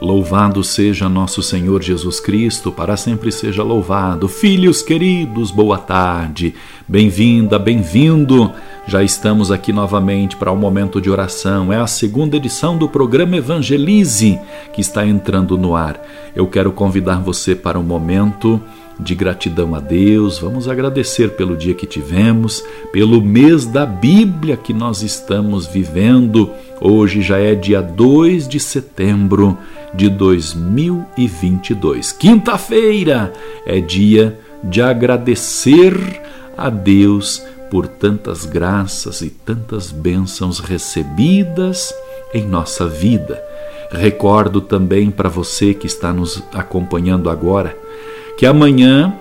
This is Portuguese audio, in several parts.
Louvado seja nosso Senhor Jesus Cristo, para sempre seja louvado. Filhos queridos, boa tarde. Bem-vinda, bem-vindo. Já estamos aqui novamente para o um momento de oração. É a segunda edição do programa Evangelize que está entrando no ar. Eu quero convidar você para um momento de gratidão a Deus, vamos agradecer pelo dia que tivemos, pelo mês da Bíblia que nós estamos vivendo. Hoje já é dia 2 de setembro de 2022. Quinta-feira é dia de agradecer a Deus por tantas graças e tantas bênçãos recebidas em nossa vida. Recordo também para você que está nos acompanhando agora que amanhã,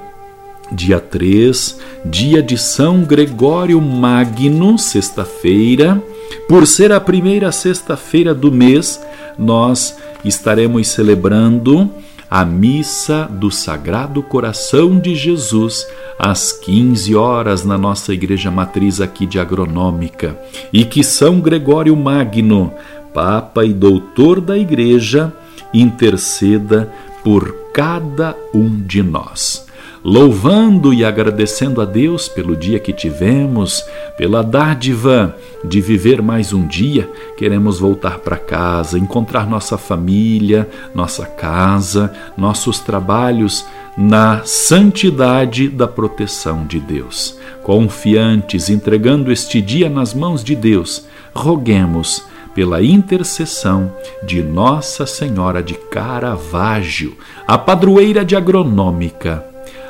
dia 3, dia de São Gregório Magno, sexta-feira, por ser a primeira sexta-feira do mês, nós estaremos celebrando a missa do Sagrado Coração de Jesus às 15 horas na nossa igreja matriz aqui de Agronômica. E que São Gregório Magno, Papa e Doutor da Igreja, interceda por cada um de nós. Louvando e agradecendo a Deus pelo dia que tivemos, pela dádiva de viver mais um dia, queremos voltar para casa, encontrar nossa família, nossa casa, nossos trabalhos na santidade da proteção de Deus. Confiantes, entregando este dia nas mãos de Deus, roguemos pela intercessão de Nossa Senhora de Caravaggio, a padroeira de Agronômica.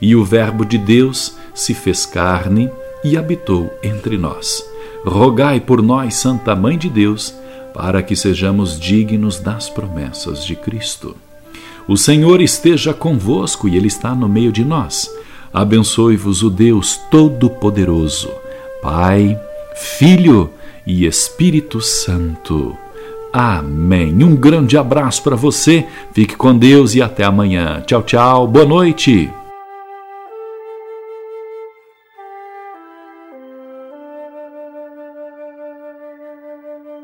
E o Verbo de Deus se fez carne e habitou entre nós. Rogai por nós, Santa Mãe de Deus, para que sejamos dignos das promessas de Cristo. O Senhor esteja convosco e Ele está no meio de nós. Abençoe-vos o Deus Todo-Poderoso, Pai, Filho e Espírito Santo. Amém. Um grande abraço para você, fique com Deus e até amanhã. Tchau, tchau, boa noite.